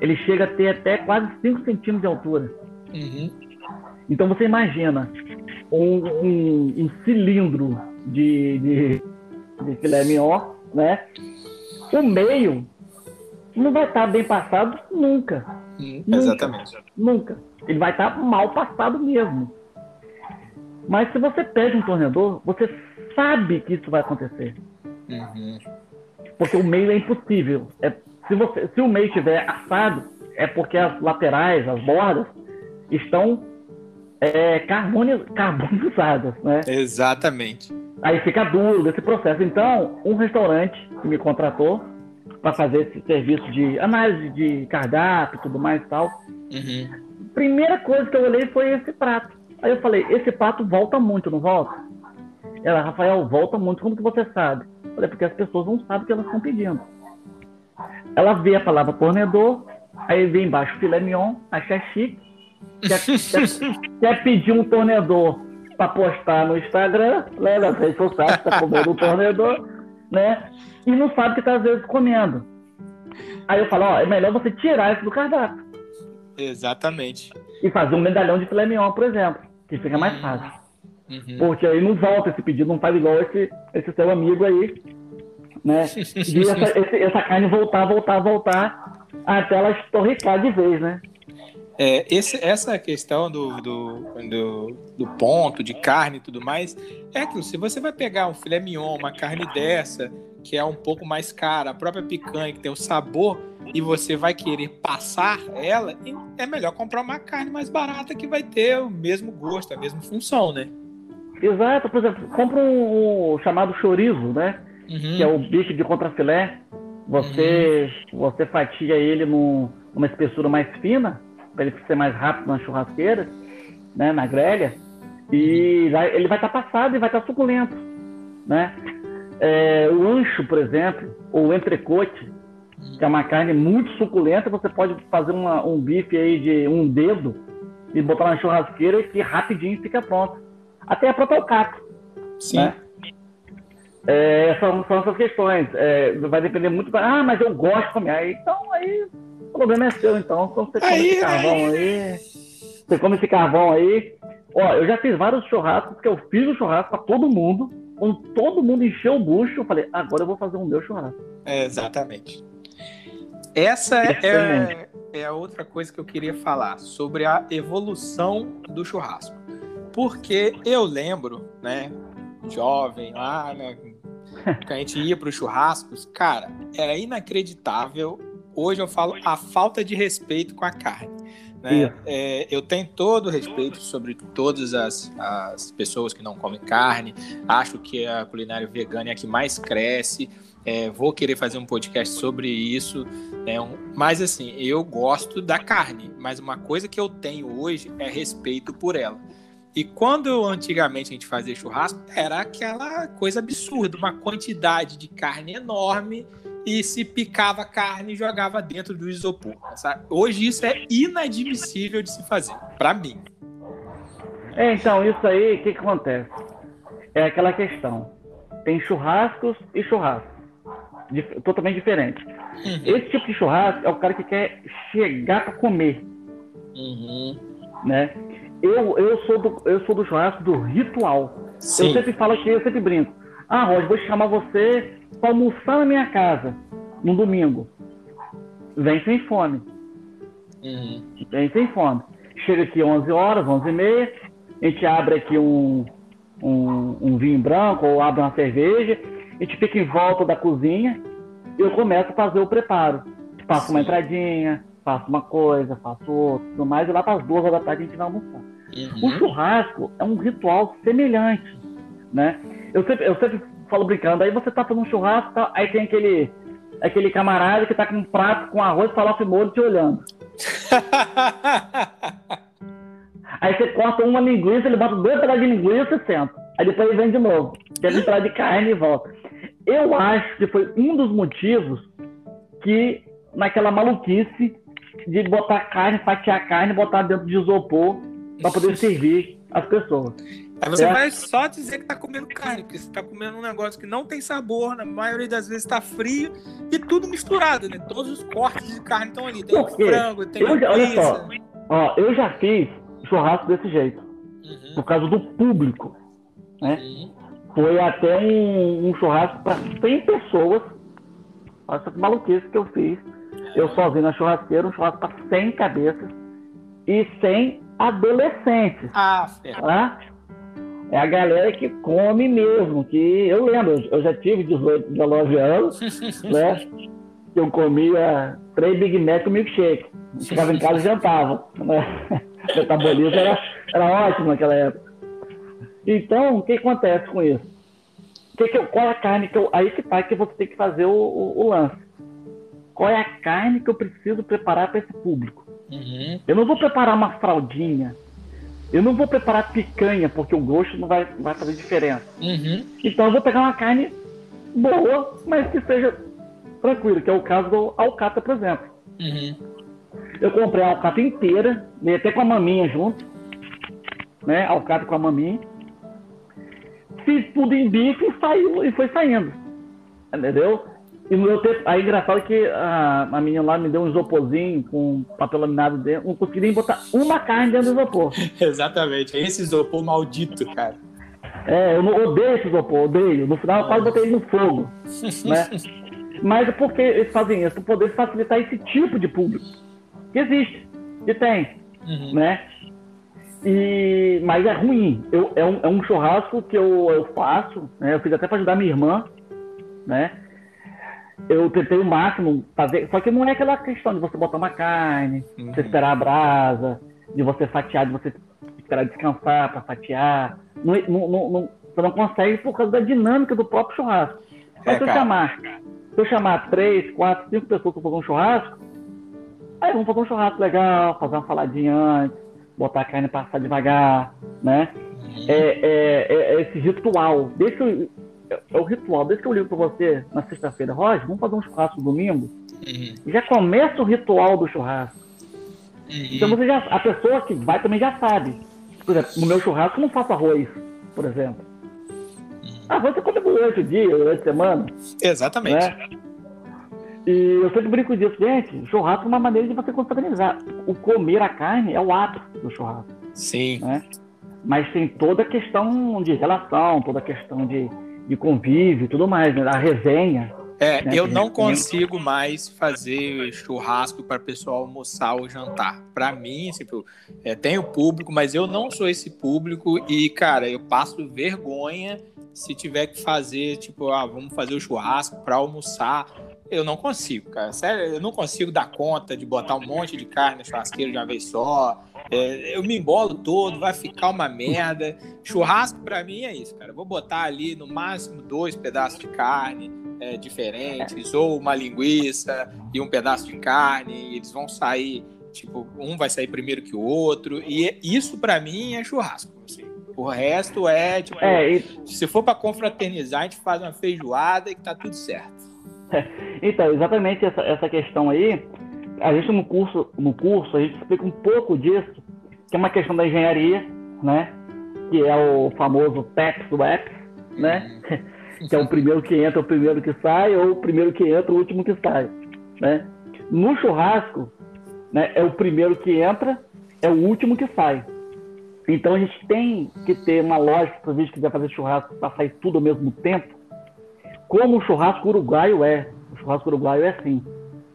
Ele chega a ter até quase 5 centímetros de altura. Uhum. Então você imagina um, um, um cilindro de, de, de filé mignon, né? O meio não vai estar bem passado nunca. Hum, nunca exatamente. Nunca. Ele vai estar mal passado mesmo. Mas se você pede um tornedor, você sabe que isso vai acontecer. Uhum. Porque o meio é impossível. É, se, você, se o meio estiver assado, é porque as laterais, as bordas, estão é, carbonizadas, né? Exatamente. Aí fica duro esse processo. Então, um restaurante que me contratou para fazer esse serviço de análise de cardápio e tudo mais e tal. Uhum. Primeira coisa que eu olhei foi esse prato. Aí eu falei, esse prato volta muito, não volta? Ela, Rafael, volta muito, como que você sabe? Eu falei, porque as pessoas não sabem o que elas estão pedindo. Ela vê a palavra tornedor, aí vem embaixo filé mignon, acha chique, quer, quer, quer pedir um tornedor para postar no Instagram, né, nas redes sociais, está comendo um tornedor, né? E não sabe o que está às vezes comendo. Aí eu falo, ó, é melhor você tirar isso do cardápio. Exatamente. E fazer um medalhão de filé mignon, por exemplo, que fica mais uhum. fácil. Uhum. Porque aí não volta esse pedido, não faz igual esse, esse seu amigo aí, né? De essa, esse, essa carne voltar, voltar, voltar, até ela estorricar de vez, né? É, esse, essa questão do, do, do, do, ponto, de carne e tudo mais, é aquilo, se você vai pegar um filé mignon, uma carne dessa, que é um pouco mais cara, a própria picanha que tem o sabor e você vai querer passar ela, é melhor comprar uma carne mais barata que vai ter o mesmo gosto, a mesma função, né? Exato, por exemplo, compra um, um chamado chorizo, né? Uhum. Que é o bife de contrafilé. Você, uhum. você fatia ele num, numa espessura mais fina, para ele ser mais rápido na churrasqueira, né? Na grelha. E ele vai estar tá passado e vai estar tá suculento, né? É, o ancho, por exemplo, ou entrecote, que é uma carne muito suculenta, você pode fazer uma, um bife aí de um dedo e botar na churrasqueira que rapidinho fica pronto. Até a própria alcatra. Sim. Né? É, são, são essas questões. É, vai depender muito. Ah, mas eu gosto de comer. Aí, então, aí o problema é seu, então. Então você come aí, esse carvão aí. aí. Você come esse carvão aí. Ó, eu já fiz vários churrascos, que eu fiz o um churrasco para todo mundo quando todo mundo encheu o bucho, eu falei, agora eu vou fazer o meu churrasco. É, exatamente. Essa é, é, é a outra coisa que eu queria falar sobre a evolução do churrasco. Porque eu lembro, né, jovem lá, né, que a gente ia para os churrascos, cara, era inacreditável. Hoje eu falo a falta de respeito com a carne. Né? É, eu tenho todo o respeito sobre todas as, as pessoas que não comem carne. Acho que a culinária vegana é a que mais cresce. É, vou querer fazer um podcast sobre isso. Né? Mas assim, eu gosto da carne. Mas uma coisa que eu tenho hoje é respeito por ela. E quando antigamente a gente fazia churrasco, era aquela coisa absurda, uma quantidade de carne enorme e se picava carne e jogava dentro do isopor. Sabe? Hoje isso é inadmissível de se fazer, para mim. É, então, isso aí, o que, que acontece? É aquela questão. Tem churrascos e churrascos. Dif totalmente diferentes. Uhum. Esse tipo de churrasco é o cara que quer chegar para comer. Uhum. Né? eu, eu, sou do, eu sou do churrasco do ritual. Sim. Eu sempre falo aqui, eu sempre brinco. Ah, Roger, vou chamar você para almoçar na minha casa no domingo. Vem sem fome. Uhum. Vem sem fome. Chega aqui 11 horas, 11 e meia. A gente abre aqui um, um, um vinho branco ou abre uma cerveja. A gente fica em volta da cozinha e eu começo a fazer o preparo. Faço Sim. uma entradinha, faço uma coisa, faço outra, tudo mais, e lá para as duas horas da tarde a gente vai almoçar. Uhum. O churrasco é um ritual semelhante, né? Eu sempre, eu sempre falo brincando, aí você tá fazendo um churrasco, tá, aí tem aquele, aquele camarada que tá com um prato com arroz, farofa e molho te olhando. aí você corta uma linguiça, ele bota dois pedaços de linguiça e senta. Aí depois ele vem de novo, quer entrar de carne e volta. Eu acho que foi um dos motivos que naquela maluquice de botar carne, fatiar carne, botar dentro de isopor para poder servir as pessoas. Aí você vai só dizer que tá comendo carne, porque você tá comendo um negócio que não tem sabor, na maioria das vezes tá frio e tudo misturado, né? Todos os cortes de carne estão ali. Tem frango, tem eu, Olha só, ó, eu já fiz churrasco desse jeito, uhum. por causa do público, né? Uhum. Foi até um, um churrasco para 100 pessoas. Olha essa maluquice que eu fiz eu sozinho na churrasqueira, um churrasco para 100 cabeças e 100 adolescentes. Ah, tá? É a galera que come mesmo, que eu lembro, eu já tive 18, 19 anos, né? Eu comia três Big Mac com milkshake. Chegava em casa e jantava. Né? O metabolismo era, era ótimo naquela época. Então, o que acontece com isso? Que que eu, qual é a carne que eu, aí que tá que você tem que fazer o, o, o lance qual é a carne que eu preciso preparar para esse público. Uhum. Eu não vou preparar uma fraldinha. Eu não vou preparar picanha, porque o gosto não vai, vai fazer diferença. Uhum. Então eu vou pegar uma carne boa, mas que seja tranquila, que é o caso do alcata, por exemplo. Uhum. Eu comprei a alcata inteira, até com a maminha junto. Né? Alcata com a maminha. Fiz tudo em bife e saiu e foi saindo. Entendeu? E no meu tempo, aí engraçado que a, a menina lá me deu um isoporzinho com papel laminado dentro. Não consegui nem botar uma carne dentro do isopor. Exatamente, esse isopor maldito, cara. É, eu não odeio esse isopor, odeio. No final eu quase botei ele no fogo. né? Mas por que eles fazem isso? Para poder facilitar esse tipo de público. Que existe, que tem. Uhum. Né? E, mas é ruim. Eu, é, um, é um churrasco que eu, eu faço, né? eu fiz até para ajudar minha irmã, né? Eu tentei o máximo fazer. Só que não é aquela questão de você botar uma carne, uhum. você esperar a brasa, de você fatiar, de você esperar descansar para fatiar. Não, não, não, você não consegue por causa da dinâmica do próprio churrasco. Mas é, se eu chamar, se eu chamar três, quatro, cinco pessoas para fazer um churrasco, aí vamos fazer um churrasco legal, fazer uma saladinha antes, botar a carne passar devagar, né? Uhum. É, é, é, é, esse ritual. Deixa eu é, o ritual. Desde que eu ligo para você na sexta-feira, Roger, vamos fazer um churrasco domingo. Uhum. Já começa o ritual do churrasco. Uhum. Então você já, a pessoa que vai também já sabe. Por exemplo, no meu churrasco eu não faço arroz, por exemplo. Uhum. Arroz você come durante o dia, durante a semana. Exatamente. Né? E eu sempre brinco disso, gente. Churrasco é uma maneira de você confraternizar. O comer a carne é o ato do churrasco. Sim. Né? Mas tem toda a questão de relação, toda a questão de de convívio e tudo mais, né? A resenha, É, né? eu não consigo mais fazer churrasco para pessoal almoçar ou jantar. Para mim, tipo, é, tem o público, mas eu não sou esse público e, cara, eu passo vergonha se tiver que fazer, tipo, ah, vamos fazer o churrasco para almoçar. Eu não consigo, cara. Sério, eu não consigo dar conta de botar um monte de carne no churrasqueiro de uma vez só. É, eu me embolo todo, vai ficar uma merda. Churrasco para mim é isso, cara. Eu vou botar ali no máximo dois pedaços de carne é, diferentes, ou uma linguiça e um pedaço de carne. E eles vão sair, tipo, um vai sair primeiro que o outro. E isso para mim é churrasco. Assim. O resto é, tipo, é, e... se for para confraternizar, a gente faz uma feijoada e que tá tudo certo. Então, exatamente essa, essa questão aí, a gente no curso, no curso, a gente explica um pouco disso, que é uma questão da engenharia, né? Que é o famoso PEPS WEPS, né? que é o primeiro que entra, o primeiro que sai, ou o primeiro que entra, o último que sai, né? No churrasco, né, é o primeiro que entra, é o último que sai. Então a gente tem que ter uma lógica para a gente quiser fazer churrasco para sair tudo ao mesmo tempo, como o churrasco uruguaio é. O churrasco uruguaio é assim.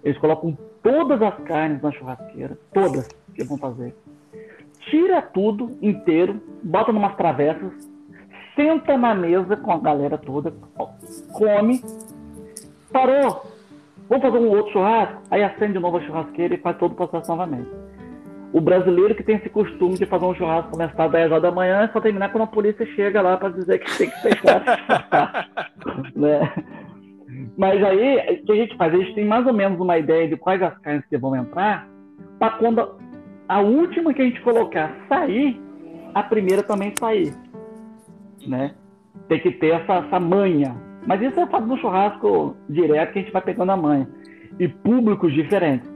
Eles colocam todas as carnes na churrasqueira, todas que vão fazer. Tira tudo inteiro, bota numas travessas, senta na mesa com a galera toda, come, parou, vamos fazer um outro churrasco, aí acende de novo a churrasqueira e faz todo o processo novamente. O brasileiro que tem esse costume de fazer um churrasco começar às 10 horas da manhã e só terminar quando a polícia chega lá para dizer que tem que fechar. né? Mas aí, o que a gente faz? A gente tem mais ou menos uma ideia de quais as carnes que vão entrar, para quando a última que a gente colocar sair, a primeira também sair. Né? Tem que ter essa, essa manha. Mas isso é fato do churrasco direto que a gente vai pegando a manha. E públicos diferentes.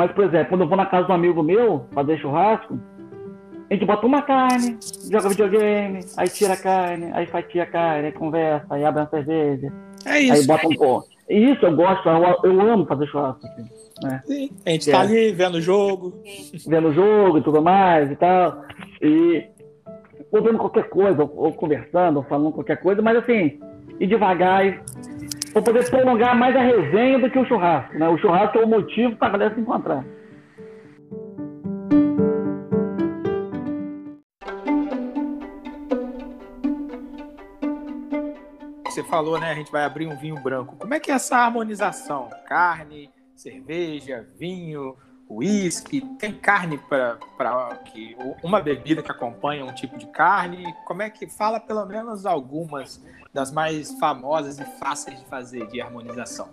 Mas, por exemplo, quando eu vou na casa de um amigo meu fazer churrasco, a gente bota uma carne, joga videogame, aí tira a carne, aí fatia a carne, aí conversa, aí abre uma cerveja. É isso. Aí bota um pó. Isso eu gosto, eu, eu amo fazer churrasco. Assim, né? Sim, a gente tá é. ali vendo o jogo. Vendo o jogo e tudo mais e tal. E ou vendo qualquer coisa, ou, ou conversando, ou falando qualquer coisa, mas assim, ir devagar e para poder prolongar mais a resenha do que o churrasco. Né? O churrasco é o motivo para a galera se encontrar. Você falou, né? A gente vai abrir um vinho branco. Como é que é essa harmonização? Carne, cerveja, vinho, uísque? Tem carne para uma bebida que acompanha um tipo de carne? Como é que fala pelo menos algumas das mais famosas e fáceis de fazer de harmonização?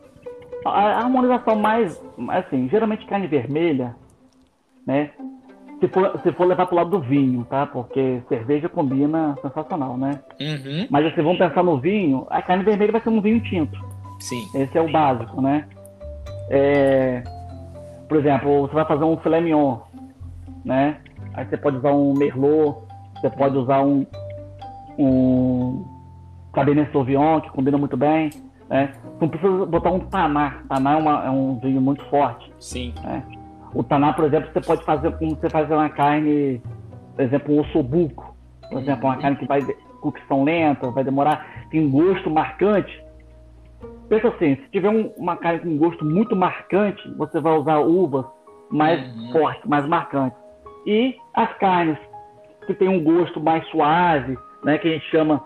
A harmonização mais, assim, geralmente carne vermelha, né? Se for, se for levar para o lado do vinho, tá? Porque cerveja combina sensacional, né? Uhum. Mas assim, vamos pensar no vinho, a carne vermelha vai ser um vinho tinto. Sim. Esse é o básico, né? É, por exemplo, você vai fazer um filé mignon, né? Aí você pode usar um merlot, você pode usar um, um Cabernet Sauvignon, que combina muito bem. Né? Não precisa botar um taná. Taná é, uma, é um vinho muito forte. Sim. Né? O taná, por exemplo, você pode fazer como você faz uma carne, por exemplo, um ossobuco. Por exemplo, uma uhum. carne que vai cocção lenta, vai demorar, tem gosto marcante. Pensa assim, se tiver um, uma carne com gosto muito marcante, você vai usar uvas mais uhum. fortes, mais marcantes. E as carnes que tem um gosto mais suave, né, que a gente chama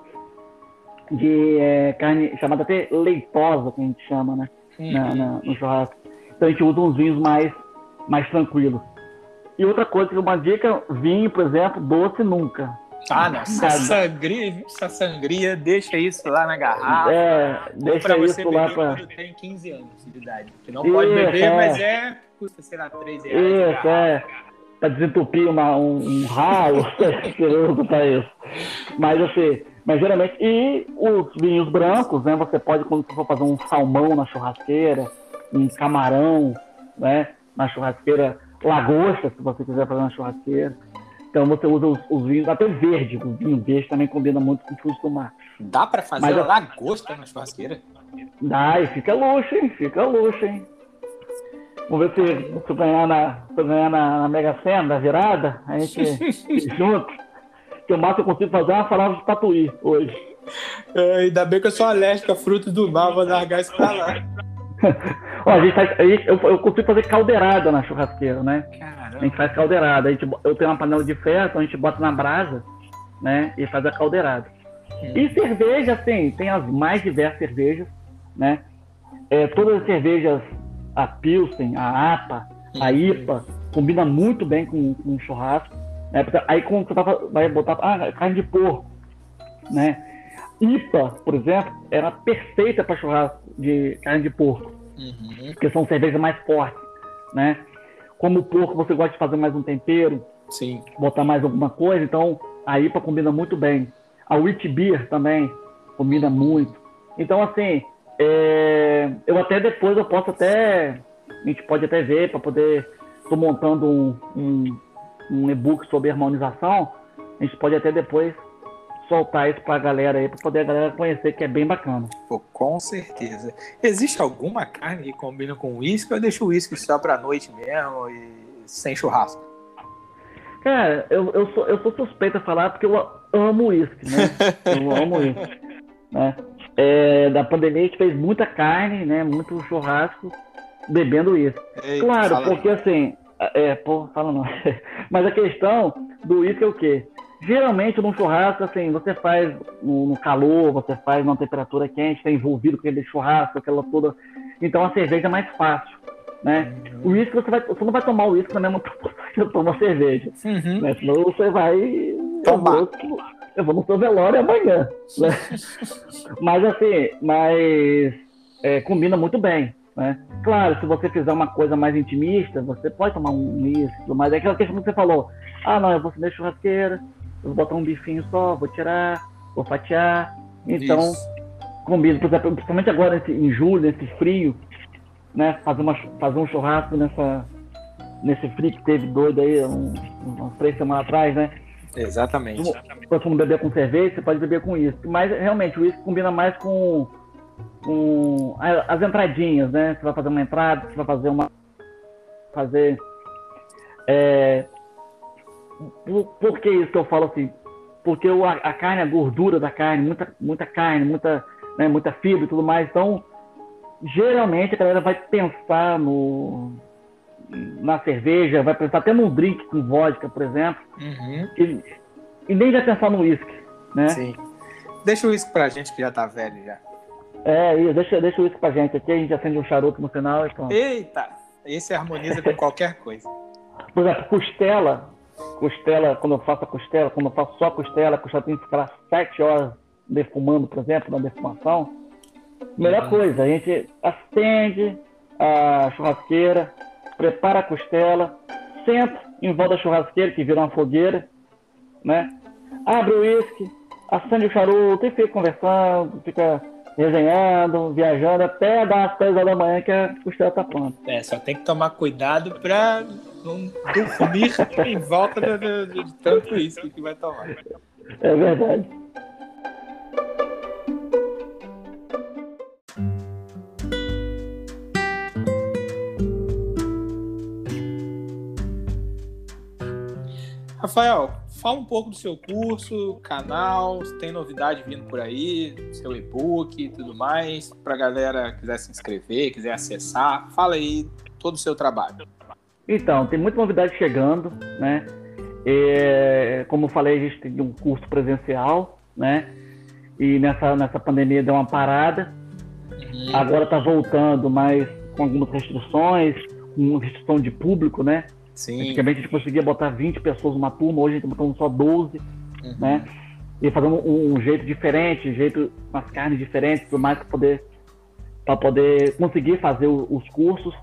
de é, carne chamada até leitosa, que a gente chama, né? Uhum. Na, na, no churrasco. Então a gente usa uns vinhos mais, mais tranquilos. E outra coisa, uma dica, vinho, por exemplo, doce nunca. Ah, não. Essa sangria, essa sangria, deixa isso lá na garrafa. É, deixa isso lá pra... quando tem 15 anos de idade. Que não pode isso, beber, é. mas é, custa, sei lá, 3 reais. Isso, é. Pra desentupir uma, um, um ralo, pra isso. Mas assim, mas geralmente, e os vinhos brancos, né? Você pode, quando você for fazer um salmão na churrasqueira, um camarão, né? Na churrasqueira, lagosta, se você quiser fazer na churrasqueira. Então você usa os, os vinhos, até o verde, o vinho verde também combina muito com frutos do mar. Dá para fazer Mas, lagosta na churrasqueira? Dá, e fica luxo, hein? Fica luxo, hein? Vamos ver se, se ganhar, na, se ganhar na, na Mega Sena, da virada, a gente junto que o máximo eu consigo fazer é uma salada de tatuí hoje. É, ainda bem que eu sou alérgico a frutos do mar, vou largar isso pra lá. Ó, a gente faz, a gente, eu, eu consigo fazer caldeirada na churrasqueira, né? Caramba. A gente faz caldeirada. A gente, eu tenho uma panela de ferro, então a gente bota na brasa, né? E faz a caldeirada. Hum. E cerveja, assim, tem as mais diversas cervejas, né? É, todas as cervejas, a Pilsen, a APA, a. IPA, combina muito bem com, com churrasco. Né? Aí quando você vai- vai botar ah, carne de porco, né? IPA, por exemplo, era perfeita para churrasco de carne de porco, Uhum. porque são cervejas mais fortes, né? Como o porco você gosta de fazer mais um tempero, Sim. botar mais alguma coisa, então a IPA combina muito bem. A Wheat Beer também combina muito. Então, assim, é, eu até depois eu posso até. A gente pode até ver para poder. Estou montando um, um, um e-book sobre harmonização. A gente pode até depois soltar isso para a galera aí, para poder a galera conhecer, que é bem bacana. Pô, com certeza. Existe alguma carne que combina com uísque ou eu deixo o uísque só pra noite mesmo e sem churrasco? Cara, eu, eu, sou, eu sou suspeito a falar porque eu amo uísque, né? Eu amo uísque. Né? É, da pandemia a gente fez muita carne, né? Muito churrasco, bebendo uísque. Claro, porque assim, é, pô, fala não. Mas a questão do uísque é o quê? Geralmente num churrasco, assim, você faz no, calor, você faz numa temperatura quente, está envolvido com aquele churrasco, aquela toda. Então a cerveja é mais fácil, né? O uísque você, vai, você não vai tomar o uísque na mesma proporção que você toma cerveja, Uhum. né? Senão você vai. Eu Tomar. vou, eu vou no seu velório amanhã. Né? mas assim, mas é, combina muito bem. Né? Claro, se você fizer uma coisa mais intimista, você pode tomar um uísque, mas é aquela questão que você falou. Ah, não, eu vou acender churrasqueira, eu vou botar um bifinho só, vou tirar, vou fatiar. Então, Isso. combina, por exemplo, principalmente agora nesse- em julho, nesse frio, né? Fazer, uma, fazer um churrasco nessa, nesse frio que teve doido aí, um, umas três semanas atrás, né? Exatamente. Se você não beber com cerveja, você pode beber com uísque. Mas realmente o uísque combina mais com, com as entradinhas, né? Você vai fazer uma entrada, você vai fazer uma. Fazer. É, por, por que isso que eu falo assim? Porque o, a, a carne, a gordura da carne, muita, muita carne, muita, né, muita fibra e tudo mais. Então, geralmente a galera vai pensar no, na cerveja, vai pensar até num drink com vodka, por exemplo Uhum. e, e nem vai pensar no uísque, né? Sim. Deixa o uísque pra gente que já tá velho já. É, isso, deixa, deixa o uísque pra gente aqui, a gente acende um charuto no final e pronto. Eita! Esse harmoniza com qualquer coisa. Por exemplo, costela, costela, quando eu faço a costela, quando eu faço só a costela, a costela tem que ficar sete horas defumando, por exemplo, na defumação. Melhor Uhum. coisa, a gente acende a churrasqueira, prepara a costela, senta em volta da churrasqueira, que vira uma fogueira, né? Abre o uísque, acende o charuto e fica conversando, fica resenhando, viajando até dar as 10 horas da manhã que a costela tá pronta. É, só tem que tomar cuidado pra não dormir em volta do- de tanto uísque que vai tomar. É verdade. Rafael, fala um pouco do seu curso, canal, se tem novidade vindo por aí, seu e-book e tudo mais, pra galera que quiser se inscrever, quiser acessar. Fala aí todo o seu trabalho. Então, tem muita novidade chegando, né? É, como eu falei, a gente tem um curso presencial, né? E nessa, nessa pandemia deu uma parada. Uhum. Agora está voltando, mas com algumas restrições, com restrição de público, né? Sim. Antigamente a gente conseguia botar 20 pessoas numa turma, hoje a gente está botando só 12, Uhum. né? E fazendo um, um jeito diferente, um jeito com as carnes diferentes, tudo mais para poder para poder conseguir fazer o- os cursos.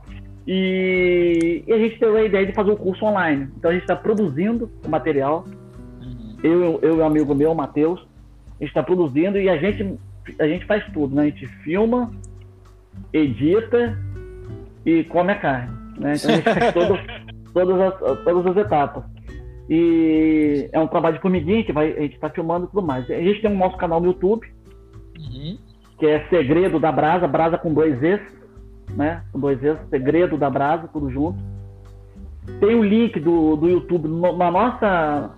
E, e a gente teve a ideia de fazer o curso online. Então a gente está produzindo o material. Uhum. Eu, eu e um amigo meu, o Matheus, a gente está produzindo e a gente, a gente faz tudo, né? A gente filma, edita e come a carne. Né? Então a gente faz todo, todas, as, todas as etapas. E é um trabalho de formiguinha que vai, a gente está filmando e tudo mais. A gente tem um nosso canal no YouTube, Uhum. que é Segredo da Brasa, Brasa com dois Es, né? Com dois Es, Segredo da Brasa, tudo junto. Tem o link do, do YouTube no- na nossa,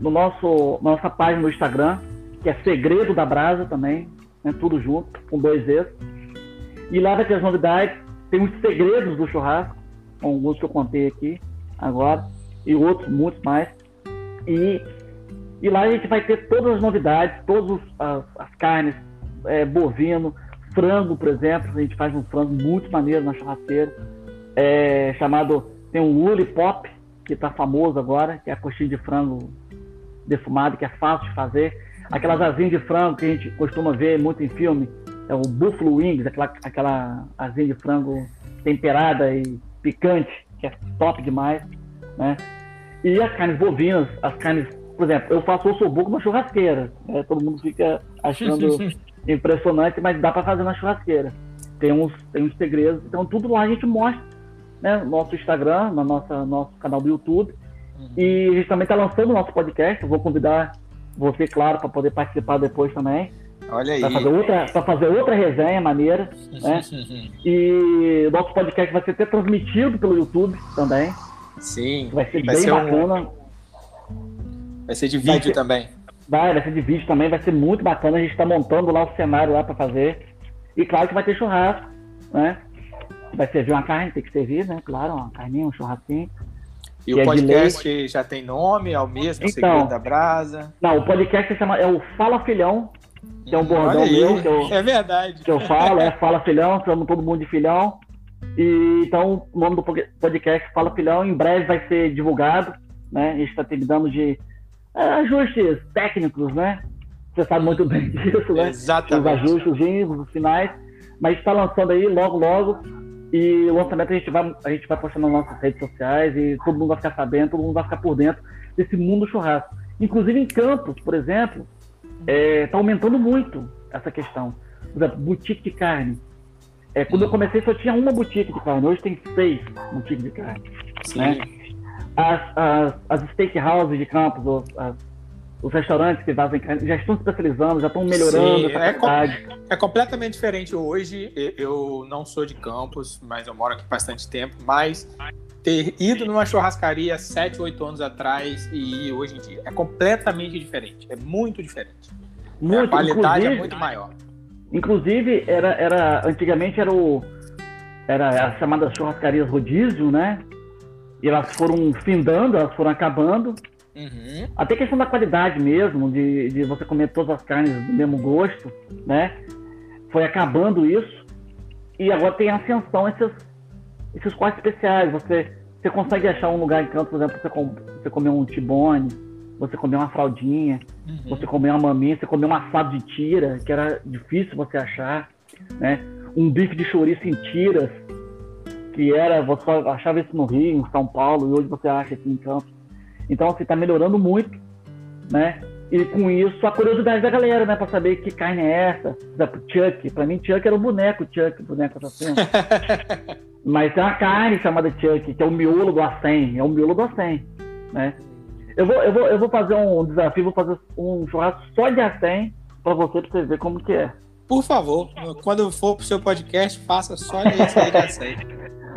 no nosso, nossa página no Instagram, que é Segredo da Brasa também, né? tudo junto, com dois Es. E lá vai ter as novidades, tem os segredos do churrasco, alguns que eu contei aqui agora, e outros, muitos mais. E, e lá a gente vai ter todas as novidades, todas as, as carnes, é, bovino, frango, por exemplo, a gente faz um frango muito maneiro na churrasqueira, é, chamado, tem um Lollipop, que está famoso agora, que é a coxinha de frango defumado, que é fácil de fazer. Aquelas asinhas de frango que a gente costuma ver muito em filme, é o Buffalo Wings, aquela, aquela asinha de frango temperada e picante, que é top demais, né? E as carnes bovinas, as carnes, por exemplo, eu faço ossobuco na churrasqueira, né? todo mundo fica achando impressionante, mas dá para fazer na churrasqueira. Tem uns, tem uns segredos, então tudo lá a gente mostra, né? No nosso Instagram, no nossa, nosso canal do YouTube. Uhum. E a gente também está lançando o nosso podcast, eu vou convidar você, claro, para poder participar depois também. Olha aí. Para fazer outra, fazer outra resenha maneira. Né? e o nosso podcast vai ser até transmitido pelo YouTube também. Sim. Vai ser vai bem ser bacana. Um... Vai ser de vídeo ser... também. Vai, vai ser de vídeo também, vai ser muito bacana. A gente está montando lá o cenário lá para fazer. E claro que vai ter churrasco, né? Vai servir uma carne, tem que servir, né? Claro, uma carninha, um churrasquinho. E o é podcast já tem nome, é o mesmo, então, Segredo da Brasa? Não, o podcast chama, é o Fala Filhão, que é um bordão meu. Que eu, é verdade. Que eu falo, é Fala Filhão, chamo todo mundo de filhão. E, então, o nome do podcast Fala Filhão, em breve vai ser divulgado, né? A gente está terminando de é, ajustes técnicos, né? Você sabe muito bem disso, né? Exatamente. Os ajustes, os finais. Mas está lançando aí logo, logo. E o lançamento a gente vai, a gente vai postar nas nossas redes sociais e todo mundo vai ficar sabendo, todo mundo vai ficar por dentro desse mundo churrasco. Inclusive em Campos, por exemplo, está é, tá aumentando muito essa questão. Por exemplo, boutique de carne. É, quando eu comecei só tinha uma boutique de carne, hoje tem seis boutiques de carne. Né? As, as, as steakhouses de Campos, as, os restaurantes que fazem carne já estão se especializando, já estão melhorando Sim, é, qualidade. é completamente diferente hoje. Eu não sou de Campos, mas eu moro aqui bastante tempo. Mas ter ido numa churrascaria 7, 8 anos atrás e hoje em dia é completamente diferente. É muito diferente. Muito, a qualidade é muito maior. Inclusive, era, era, antigamente era o. Era as chamadas churrascarias rodízio, né? E elas foram findando, elas foram acabando. Uhum. Até questão da qualidade mesmo, de, de você comer todas as carnes do mesmo gosto, né? Foi acabando isso. E agora tem ascensão esses, esses cortes especiais. Você, você consegue achar um lugar em canto, por exemplo, você, com, você comer um tibone, você comer uma fraldinha, uhum. você comer uma maminha, você comer um assado de tira, que era difícil você achar, né? Um bife de chouriço em tiras, que era, você achava isso no Rio, em São Paulo, e hoje você acha aqui em Campos. Então, assim, tá melhorando muito, né? E com isso, a curiosidade da galera, né? Pra saber que carne é essa. Por Chuck. Pra mim, Chuck era o boneco, Chuck, boneco assassino. Mas tem uma carne chamada Chuck, que é o miolo do acém. É o miolo do acém, né? Eu vou, eu, vou, eu vou fazer um desafio, vou fazer um churrasco só de acém pra você, pra você ver como que é. Por favor, quando for pro seu podcast, faça só de acém.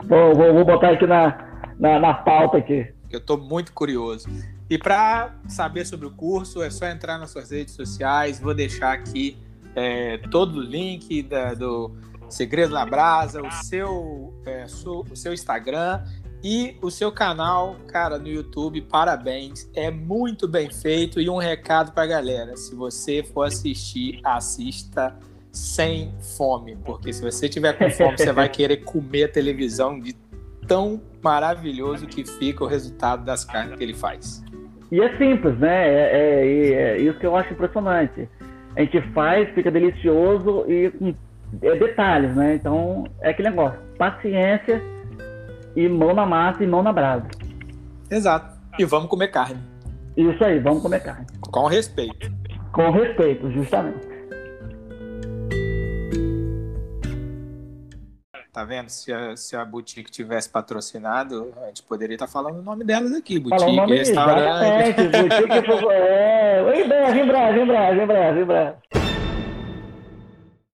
vou, vou, vou botar aqui na, na, na pauta aqui eu estou muito curioso. E para saber sobre o curso, é só entrar nas suas redes sociais. Vou deixar aqui é, todo o link da, do Segredo na Brasa, o seu, é, su, o seu Instagram e o seu canal, cara, no YouTube. Parabéns, é muito bem feito. E um recado para a galera: se você for assistir, assista sem fome, porque se você tiver com fome, você vai querer comer a televisão de tão maravilhoso que fica o resultado das carnes que ele faz. E é simples, né? É, é, é isso que eu acho impressionante. A gente faz, fica delicioso e é detalhes, né? Então é aquele negócio, paciência e mão na massa e mão na brasa. Exato. E vamos comer carne. Isso aí, vamos comer carne. Com respeito. Com respeito, justamente. Tá vendo? Se a, se a boutique tivesse patrocinado, a gente poderia estar tá falando o nome delas aqui. Boutique, restaurante. Boutique, é, em breve, em breve, em breve, em breve, em breve.